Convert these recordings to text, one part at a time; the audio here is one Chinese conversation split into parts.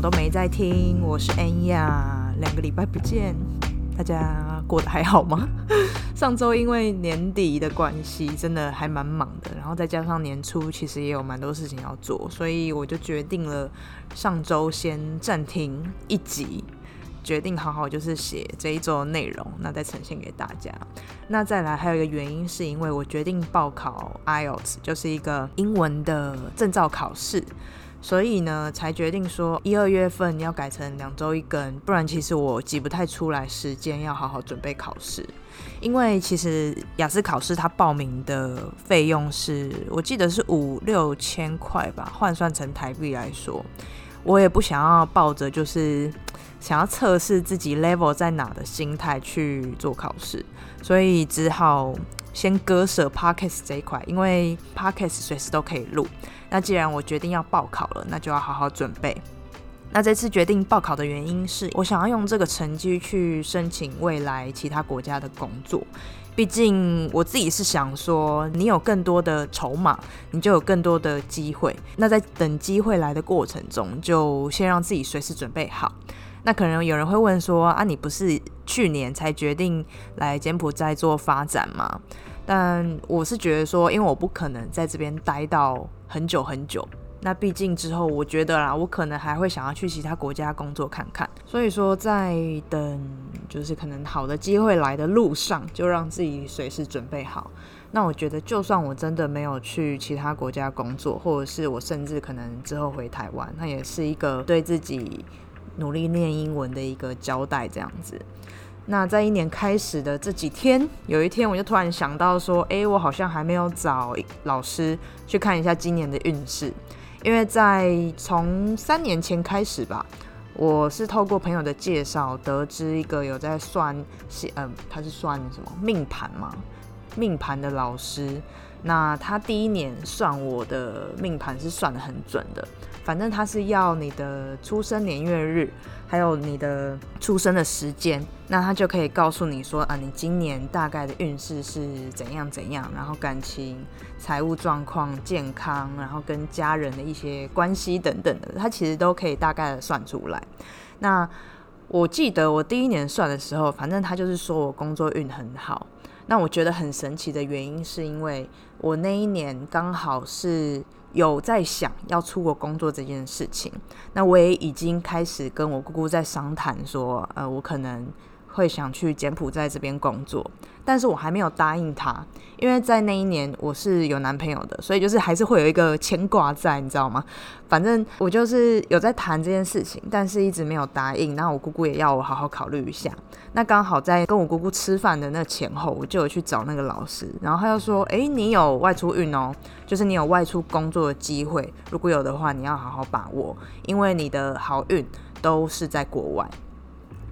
都没在听，我是安雅，两个礼拜不见，大家过得还好吗？上周因为年底的关系，真的还蛮忙的，然后再加上年初其实也有蛮多事情要做，所以我就决定了上周先暂停一集。决定好好就是写这一周的内容，那再呈现给大家。那再来还有一个原因，是因为我决定报考 IELTS，就是一个英文的证照考试，所以呢才决定说一二月份要改成两周一根，不然其实我挤不太出来时间要好好准备考试。因为其实雅思考试它报名的费用是我记得是五六千块吧，换算成台币来说，我也不想要抱着就是。想要测试自己 level 在哪的心态去做考试，所以只好先割舍 podcast 这一块，因为 podcast 随时都可以录。那既然我决定要报考了，那就要好好准备。那这次决定报考的原因是我想要用这个成绩去申请未来其他国家的工作。毕竟我自己是想说，你有更多的筹码，你就有更多的机会。那在等机会来的过程中，就先让自己随时准备好。那可能有人会问说啊，你不是去年才决定来柬埔寨做发展吗？但我是觉得说，因为我不可能在这边待到很久很久。那毕竟之后，我觉得啦，我可能还会想要去其他国家工作看看。所以说，在等就是可能好的机会来的路上，就让自己随时准备好。那我觉得，就算我真的没有去其他国家工作，或者是我甚至可能之后回台湾，那也是一个对自己。努力念英文的一个交代，这样子。那在一年开始的这几天，有一天我就突然想到说，哎，我好像还没有找老师去看一下今年的运势，因为在从三年前开始吧，我是透过朋友的介绍得知一个有在算，嗯，他是算什么命盘嘛，命盘的老师。那他第一年算我的命盘是算的很准的。反正他是要你的出生年月日，还有你的出生的时间，那他就可以告诉你说啊，你今年大概的运势是怎样怎样，然后感情、财务状况、健康，然后跟家人的一些关系等等的，他其实都可以大概的算出来。那我记得我第一年算的时候，反正他就是说我工作运很好。那我觉得很神奇的原因，是因为我那一年刚好是。有在想要出国工作这件事情，那我也已经开始跟我姑姑在商谈，说，呃，我可能。会想去柬埔寨这边工作，但是我还没有答应他，因为在那一年我是有男朋友的，所以就是还是会有一个牵挂在，你知道吗？反正我就是有在谈这件事情，但是一直没有答应。那我姑姑也要我好好考虑一下。那刚好在跟我姑姑吃饭的那前后，我就有去找那个老师，然后他就说：“哎，你有外出运哦，就是你有外出工作的机会，如果有的话，你要好好把握，因为你的好运都是在国外。”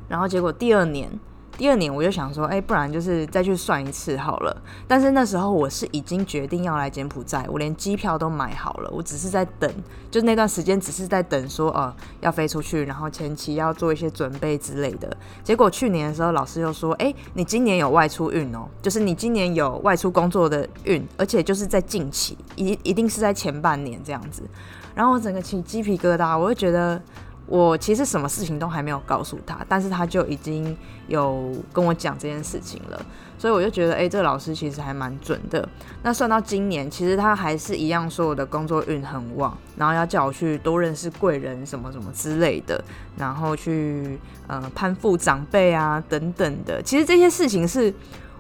然后结果第二年，第二年我就想说，哎，不然就是再去算一次好了。但是那时候我是已经决定要来柬埔寨，我连机票都买好了，我只是在等，就那段时间只是在等说，呃，要飞出去，然后前期要做一些准备之类的。结果去年的时候，老师又说，哎，你今年有外出运哦，就是你今年有外出工作的运，而且就是在近期，一一定是在前半年这样子。然后我整个起鸡皮疙瘩，我就觉得。我其实什么事情都还没有告诉他，但是他就已经有跟我讲这件事情了，所以我就觉得，哎，这个老师其实还蛮准的。那算到今年，其实他还是一样说我的工作运很旺，然后要叫我去多认识贵人什么什么之类的，然后去呃攀附长辈啊等等的。其实这些事情是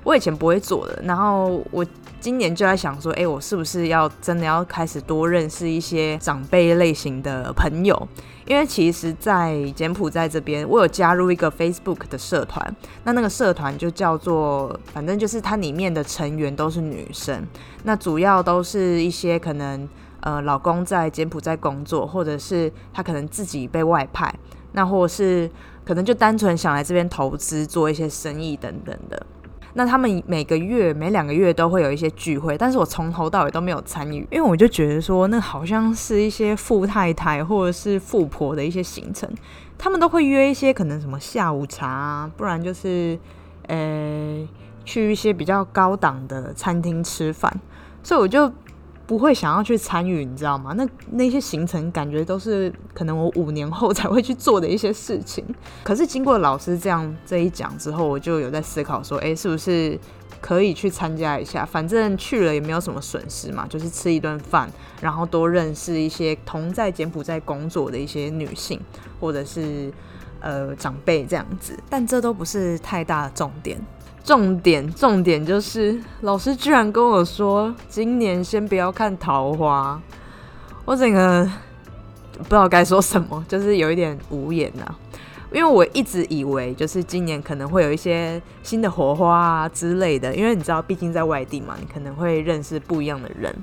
我以前不会做的，然后我今年就在想说，哎，我是不是要真的要开始多认识一些长辈类型的朋友？因为其实，在柬埔寨这边，我有加入一个 Facebook 的社团，那那个社团就叫做，反正就是它里面的成员都是女生，那主要都是一些可能呃老公在柬埔寨工作，或者是他可能自己被外派，那或者是可能就单纯想来这边投资做一些生意等等的。那他们每个月、每两个月都会有一些聚会，但是我从头到尾都没有参与，因为我就觉得说，那好像是一些富太太或者是富婆的一些行程，他们都会约一些可能什么下午茶，啊不然就是呃去一些比较高档的餐厅吃饭，所以我就不会想要去参与，你知道吗？那那些行程感觉都是可能我五年后才会去做的一些事情。可是经过老师这样这一讲之后，我就有在思考说，哎，是不是可以去参加一下？反正去了也没有什么损失嘛，就是吃一顿饭，然后多认识一些同在柬埔寨工作的一些女性，或者是呃长辈这样子。但这都不是太大的重点。重点重点就是，老师居然跟我说，今年先不要看桃花，我整个不知道该说什么，就是有一点无言呐。因为我一直以为，就是今年可能会有一些新的火花啊之类的。因为你知道，毕竟在外地嘛，你可能会认识不一样的人，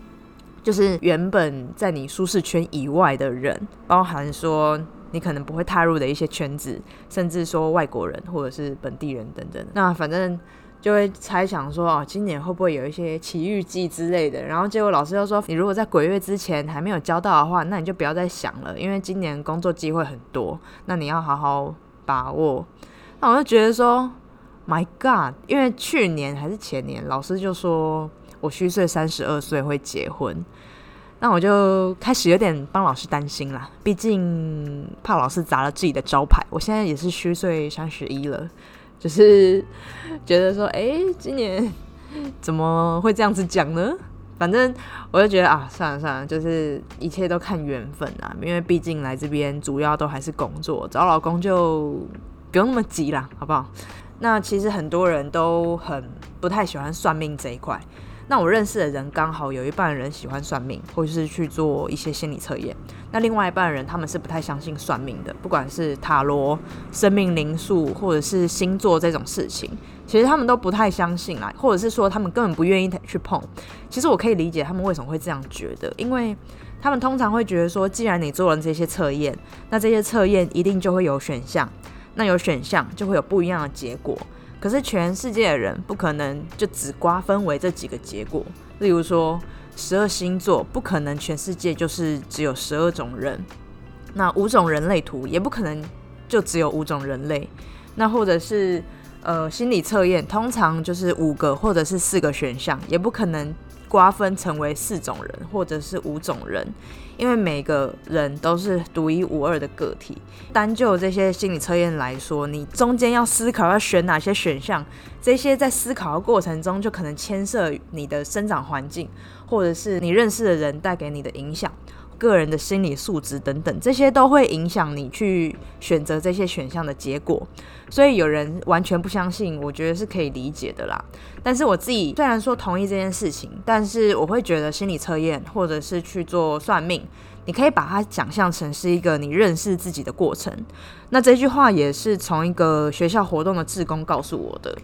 就是原本在你舒适圈以外的人，包含说。你可能不会踏入的一些圈子，甚至说外国人或者是本地人等等，那反正就会猜想说哦，今年会不会有一些奇遇记之类的？然后结果老师又说，你如果在鬼月之前还没有交到的话，那你就不要再想了，因为今年工作机会很多，那你要好好把握。那我就觉得说，My God，因为去年还是前年，老师就说我虚岁三十二岁会结婚。那我就开始有点帮老师担心啦，毕竟怕老师砸了自己的招牌。我现在也是虚岁三十一了，就是觉得说，哎，今年怎么会这样子讲呢？反正我就觉得啊，算了算了，就是一切都看缘分啊。因为毕竟来这边主要都还是工作，找老公就不用那么急啦，好不好？那其实很多人都很不太喜欢算命这一块。那我认识的人刚好有一半人喜欢算命，或者是去做一些心理测验。那另外一半人他们是不太相信算命的，不管是塔罗、生命灵数，或者是星座这种事情，其实他们都不太相信啦，或者是说他们根本不愿意去碰。其实我可以理解他们为什么会这样觉得，因为他们通常会觉得说，既然你做了这些测验，那这些测验一定就会有选项，那有选项就会有不一样的结果。可是全世界的人不可能就只瓜分为这几个结果，例如说十二星座不可能全世界就是只有十二种人，那五种人类图也不可能就只有五种人类，那或者是呃心理测验通常就是五个或者是四个选项，也不可能瓜分成为四种人或者是五种人。因为每个人都是独一无二的个体，单就这些心理测验来说，你中间要思考要选哪些选项，这些在思考的过程中就可能牵涉你的生长环境，或者是你认识的人带给你的影响。个人的心理素质等等，这些都会影响你去选择这些选项的结果。所以有人完全不相信，我觉得是可以理解的啦。但是我自己虽然说同意这件事情，但是我会觉得心理测验或者是去做算命。你可以把它想象成是一个你认识自己的过程。那这句话也是从一个学校活动的志工告诉我的。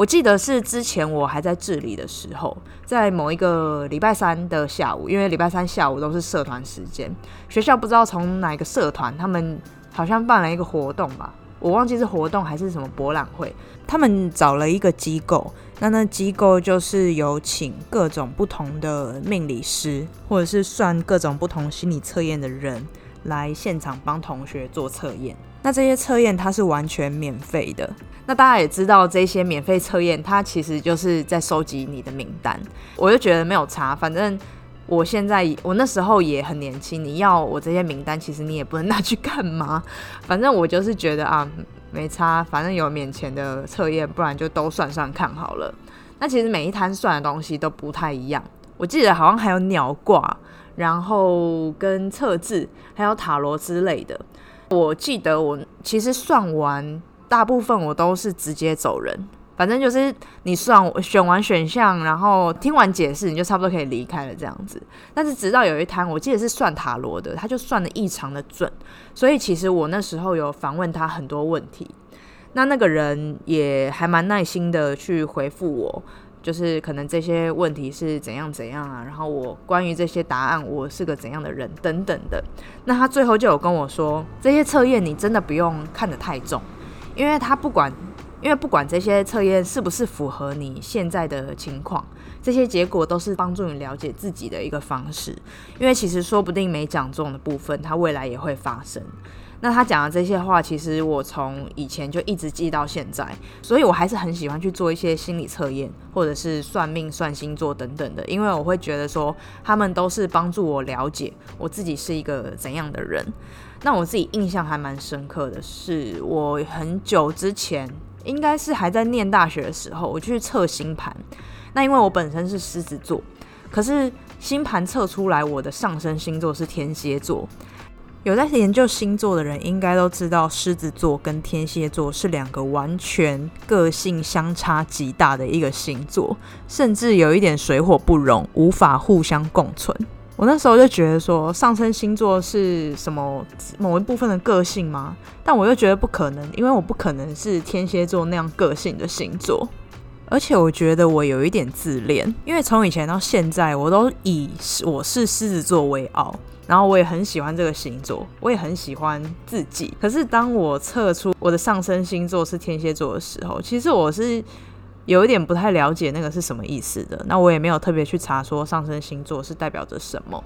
我记得是之前我还在治理的时候，在某一个礼拜三的下午，因为礼拜三下午都是社团时间，学校不知道从哪个社团，他们好像办了一个活动吧。我忘记是活动还是什么博览会，他们找了一个机构，那那机构就是有请各种不同的命理师，或者是算各种不同心理测验的人来现场帮同学做测验。那这些测验它是完全免费的。那大家也知道，这些免费测验它其实就是在收集你的名单。我就觉得没有差，反正。我现在我那时候也很年轻，你要我这些名单，其实你也不能拿去干嘛。反正我就是觉得啊，没差，反正有免钱的测验，不然就都算算看好了。那其实每一摊算的东西都不太一样。我记得好像还有鸟卦，然后跟测字，还有塔罗之类的。我记得我其实算完，大部分我都是直接走人。反正就是你算选完选项，然后听完解释，你就差不多可以离开了这样子。但是直到有一摊，我记得是算塔罗的，他就算的异常的准，所以其实我那时候有访问他很多问题，那那个人也还蛮耐心的去回复我，就是可能这些问题是怎样怎样啊，然后我关于这些答案，我是个怎样的人等等的。那他最后就有跟我说，这些测验你真的不用看得太重，因为他不管。因为不管这些测验是不是符合你现在的情况，这些结果都是帮助你了解自己的一个方式。因为其实说不定没讲中的部分，它未来也会发生。那他讲的这些话，其实我从以前就一直记到现在，所以我还是很喜欢去做一些心理测验，或者是算命、算星座等等的，因为我会觉得说，他们都是帮助我了解我自己是一个怎样的人。那我自己印象还蛮深刻的是，我很久之前，应该是还在念大学的时候，我去测星盘。那因为我本身是狮子座，可是星盘测出来我的上升星座是天蝎座。有在研究星座的人应该都知道，狮子座跟天蝎座是两个完全个性相差极大的一个星座，甚至有一点水火不容，无法互相共存。我那时候就觉得说，上升星座是什么某一部分的个性吗？但我又觉得不可能，因为我不可能是天蝎座那样个性的星座，而且我觉得我有一点自恋，因为从以前到现在，我都以我是狮子座为傲。然后我也很喜欢这个星座，我也很喜欢自己。可是当我测出我的上升星座是天蝎座的时候，其实我是有一点不太了解那个是什么意思的。那我也没有特别去查说上升星座是代表着什么，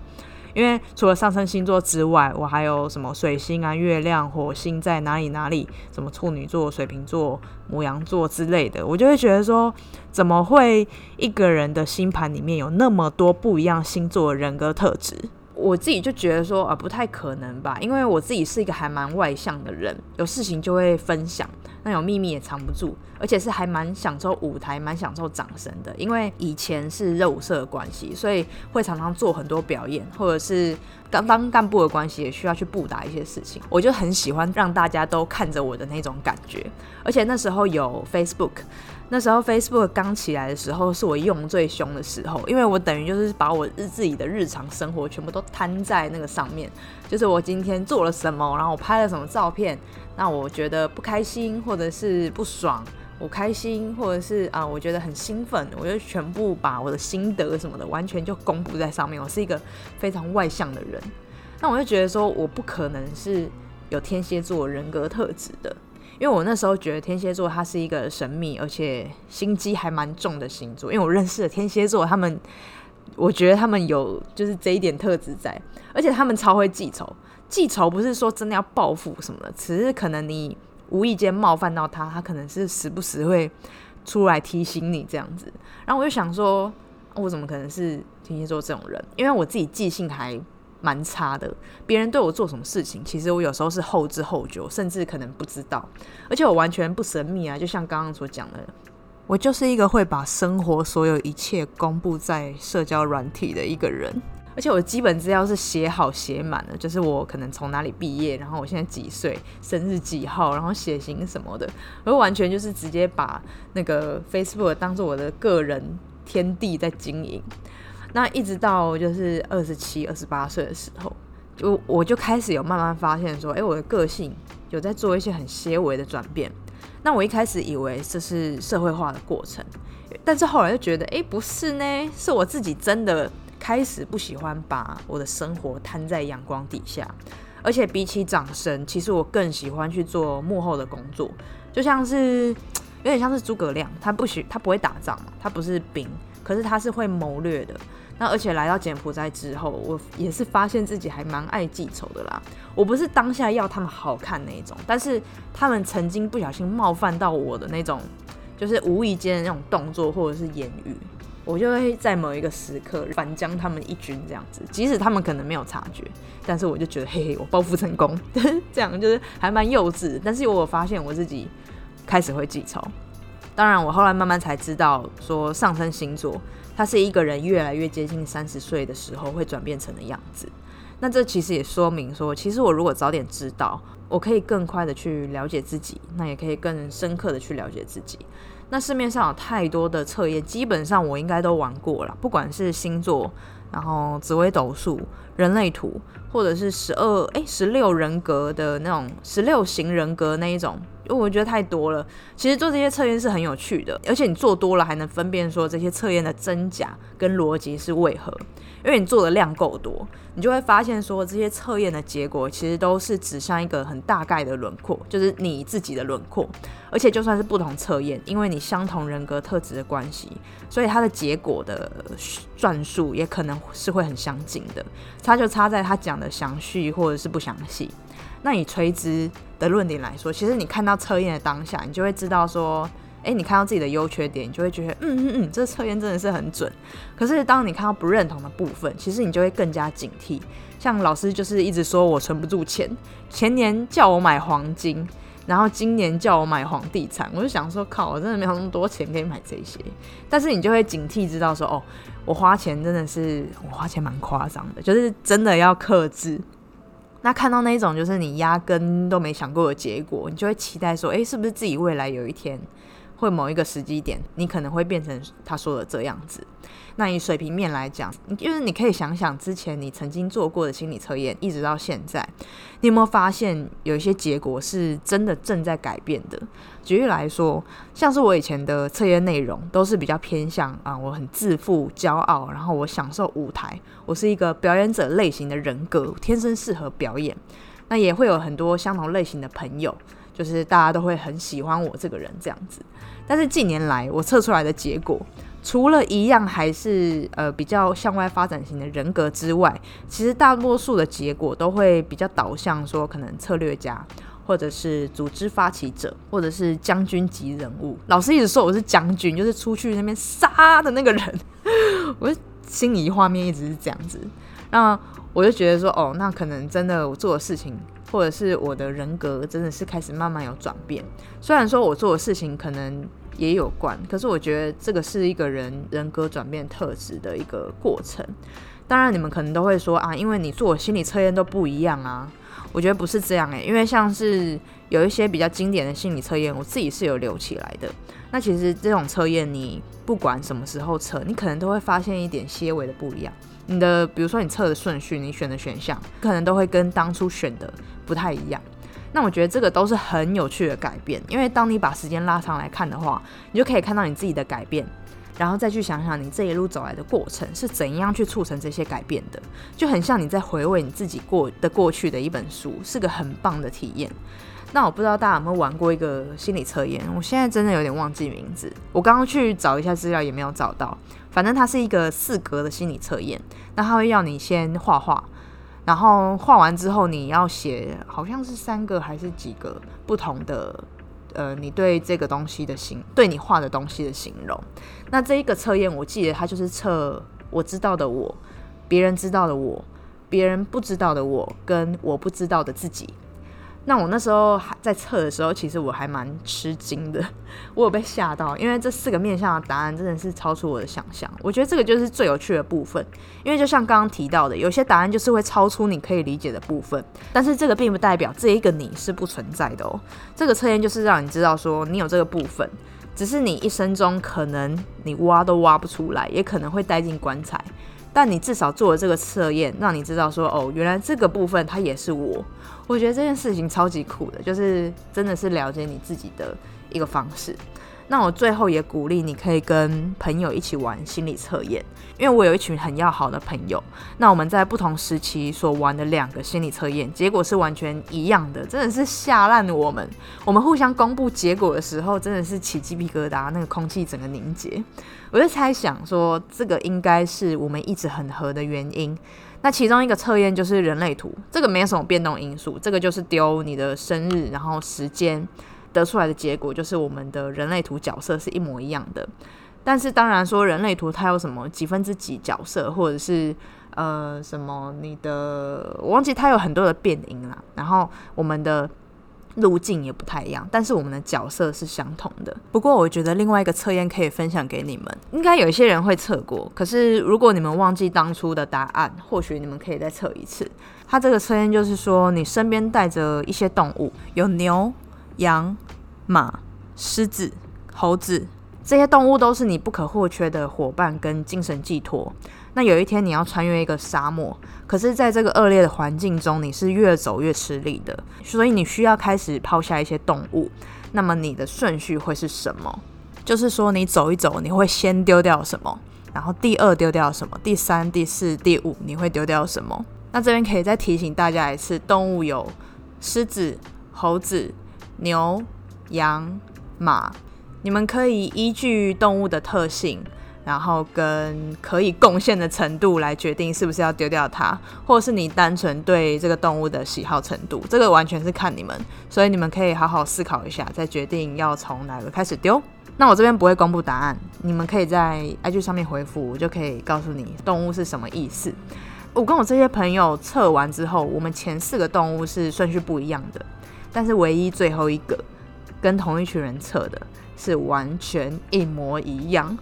因为除了上升星座之外，我还有什么水星啊、月亮、火星在哪里哪里，什么处女座、水瓶座、母羊座之类的，我就会觉得说，怎么会一个人的星盘里面有那么多不一样星座的人格特质？我自己就觉得说啊，不太可能吧，因为我自己是一个还蛮外向的人，有事情就会分享，那有秘密也藏不住，而且是还蛮享受舞台、蛮享受掌声的。因为以前是热舞社的关系，所以会常常做很多表演，或者是刚当干部的关系，也需要去布达一些事情。我就很喜欢让大家都看着我的那种感觉，而且那时候有 Facebook。那时候 Facebook 刚起来的时候，是我用最凶的时候，因为我等于就是把我日自己的日常生活全部都摊在那个上面，就是我今天做了什么，然后我拍了什么照片，那我觉得不开心或者是不爽，我开心或者是啊，我觉得很兴奋，我就全部把我的心得什么的完全就公布在上面。我是一个非常外向的人，那我就觉得说，我不可能是有天蝎座人格特质的。因为我那时候觉得天蝎座它是一个神秘而且心机还蛮重的星座，因为我认识的天蝎座，他们我觉得他们有就是这一点特质在，而且他们超会记仇。记仇不是说真的要报复什么的，只是可能你无意间冒犯到他，他可能是时不时会出来提醒你这样子。然后我就想说，我怎么可能是天蝎座这种人？因为我自己记性还。蛮差的，别人对我做什么事情，其实我有时候是后知后觉，甚至可能不知道，而且我完全不神秘啊，就像刚刚所讲的，我就是一个会把生活所有一切公布在社交软体的一个人，而且我基本资料是写好写满了，就是我可能从哪里毕业，然后我现在几岁，生日几号，然后血型什么的，我完全就是直接把那个 Facebook 当做我的个人天地在经营。那一直到就是二十七、二十八岁的时候，就我就开始有慢慢发现说，哎，我的个性有在做一些很些微的转变。那我一开始以为这是社会化的过程，但是后来就觉得，哎，不是呢，是我自己真的开始不喜欢把我的生活摊在阳光底下，而且比起掌声，其实我更喜欢去做幕后的工作，就像是有点像是诸葛亮，他不许他不会打仗嘛，他不是兵，可是他是会谋略的。那而且来到柬埔寨之后，我也是发现自己还蛮爱记仇的啦。我不是当下要他们好看那种，但是他们曾经不小心冒犯到我的那种，就是无意间的那种动作或者是言语，我就会在某一个时刻反将他们一军这样子。即使他们可能没有察觉，但是我就觉得嘿嘿，我报复成功，这样就是还蛮幼稚。但是我发现我自己开始会记仇。当然，我后来慢慢才知道说上升星座。它是一个人越来越接近三十岁的时候会转变成的样子。那这其实也说明说，其实我如果早点知道，我可以更快的去了解自己，那也可以更深刻的去了解自己。那市面上有太多的测验，基本上我应该都玩过了，不管是星座，然后紫微斗数、人类图，或者是十二哎十六人格的那种十六型人格那一种，因为我觉得太多了。其实做这些测验是很有趣的，而且你做多了还能分辨说这些测验的真假跟逻辑是为何。因为你做的量够多，你就会发现说这些测验的结果其实都是指向一个很大概的轮廓，就是你自己的轮廓。而且就算是不同测验，因为你相同人格特质的关系，所以它的结果的算数也可能是会很相近的。差就差在他讲的详细或者是不详细。那以垂直的论点来说，其实你看到测验的当下，你就会知道说。哎，你看到自己的优缺点，你就会觉得，嗯嗯嗯，这测验真的是很准。可是当你看到不认同的部分，其实你就会更加警惕。像老师就是一直说我存不住钱，前年叫我买黄金，然后今年叫我买房地产，我就想说，靠，我真的没有那么多钱可以买这些。但是你就会警惕，知道说，哦，我花钱真的是我花钱蛮夸张的，就是真的要克制。那看到那种就是你压根都没想过的结果，你就会期待说，哎，是不是自己未来有一天？会某一个时机点，你可能会变成他说的这样子。那以水平面来讲，就是你可以想想之前你曾经做过的心理测验，一直到现在，你有没有发现有一些结果是真的正在改变的？举例来说，像是我以前的测验内容都是比较偏向啊，我很自负、骄傲，然后我享受舞台，我是一个表演者类型的人格，天生适合表演。那也会有很多相同类型的朋友。就是大家都会很喜欢我这个人这样子，但是近年来我测出来的结果，除了一样还是呃比较向外发展型的人格之外，其实大多数的结果都会比较导向说可能策略家，或者是组织发起者，或者是将军级人物。老师一直说我是将军，就是出去那边杀的那个人，我心里画面一直是这样子。那我就觉得说，哦，那可能真的我做的事情。或者是我的人格真的是开始慢慢有转变，虽然说我做的事情可能也有关，可是我觉得这个是一个人人格转变特质的一个过程。当然，你们可能都会说啊，因为你做心理测验都不一样啊。我觉得不是这样诶，因为像是有一些比较经典的心理测验，我自己是有留起来的。那其实这种测验，你不管什么时候测，你可能都会发现一点些微的不一样。你的比如说你测的顺序，你选的选项，可能都会跟当初选的。不太一样，那我觉得这个都是很有趣的改变，因为当你把时间拉长来看的话，你就可以看到你自己的改变，然后再去想想你这一路走来的过程是怎样去促成这些改变的，就很像你在回味你自己过的过去的一本书，是个很棒的体验。那我不知道大家有没有玩过一个心理测验，我现在真的有点忘记名字，我刚刚去找一下资料也没有找到，反正它是一个四格的心理测验，那它会要你先画画。然后画完之后，你要写好像是三个还是几个不同的，呃，你对这个东西的形，对你画的东西的形容。那这一个测验，我记得它就是测我知道的我，别人知道的我，别人不知道的我，跟我不知道的自己。那我那时候还在测的时候，其实我还蛮吃惊的，我有被吓到，因为这四个面向的答案真的是超出我的想象。我觉得这个就是最有趣的部分，因为就像刚刚提到的，有些答案就是会超出你可以理解的部分，但是这个并不代表这一个你是不存在的哦。这个测验就是让你知道说你有这个部分，只是你一生中可能你挖都挖不出来，也可能会带进棺材。但你至少做了这个测验，让你知道说，哦，原来这个部分它也是我。我觉得这件事情超级酷的，就是真的是了解你自己的一个方式。那我最后也鼓励你可以跟朋友一起玩心理测验，因为我有一群很要好的朋友。那我们在不同时期所玩的两个心理测验，结果是完全一样的，真的是吓烂了我们。我们互相公布结果的时候，真的是起鸡皮疙瘩，那个空气整个凝结。我就猜想说，这个应该是我们一直很合的原因。那其中一个测验就是人类图，这个没有什么变动因素，这个就是丢你的生日，然后时间。得出来的结果就是我们的人类图角色是一模一样的，但是当然说人类图它有什么几分之几角色，或者是呃什么你的我忘记它有很多的变音啦，然后我们的路径也不太一样，但是我们的角色是相同的。不过我觉得另外一个测验可以分享给你们，应该有一些人会测过，可是如果你们忘记当初的答案，或许你们可以再测一次。它这个测验就是说你身边带着一些动物，有牛。羊、马、狮子、猴子、这些动物都是你不可或缺的伙伴跟精神寄托。那有一天你要穿越一个沙漠，可是在这个恶劣的环境中，你是越走越吃力的，所以你需要开始抛下一些动物。那么你的顺序会是什么？就是说你走一走，你会先丢掉什么？然后第二丢掉什么？第三、第四、第五你会丢掉什么？那这边可以再提醒大家一次，动物有狮子、猴子、牛、羊、马，你们可以依据动物的特性。然后跟可以贡献的程度来决定是不是要丢掉它，或者是你单纯对这个动物的喜好程度，这个完全是看你们，所以你们可以好好思考一下，再决定要从哪个开始丢。那我这边不会公布答案，你们可以在 IG 上面回复，我就可以告诉你动物是什么意思。我跟我这些朋友测完之后，我们前四个动物是顺序不一样的，但是唯一最后一个跟同一群人测的是完全一模一样。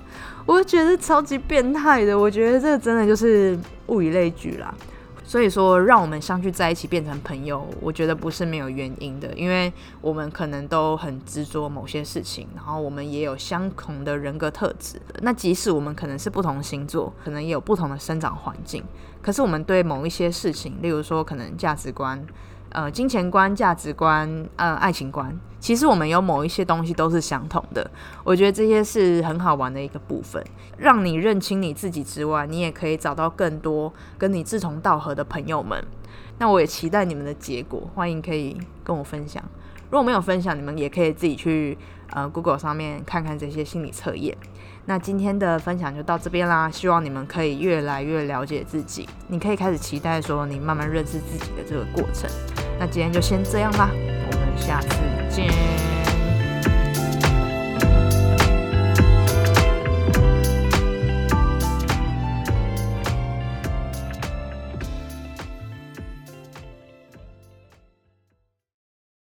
我觉得超级变态的，我觉得这真的就是物以类聚啦。所以说，让我们相聚在一起变成朋友，我觉得不是没有原因的，因为我们可能都很执着某些事情，然后我们也有相同的人格特质。那即使我们可能是不同星座，可能也有不同的生长环境，可是我们对某一些事情，例如说可能价值观。呃，金钱观、价值观、呃，爱情观，其实我们有某一些东西都是相同的。我觉得这些是很好玩的一个部分，让你认清你自己之外，你也可以找到更多跟你志同道合的朋友们。那我也期待你们的结果，欢迎可以跟我分享。如果没有分享，你们也可以自己去呃 Google 上面看看这些心理测验。那今天的分享就到这边啦，希望你们可以越来越了解自己，你可以开始期待说你慢慢认识自己的这个过程。那今天就先这样啦，我们下次见。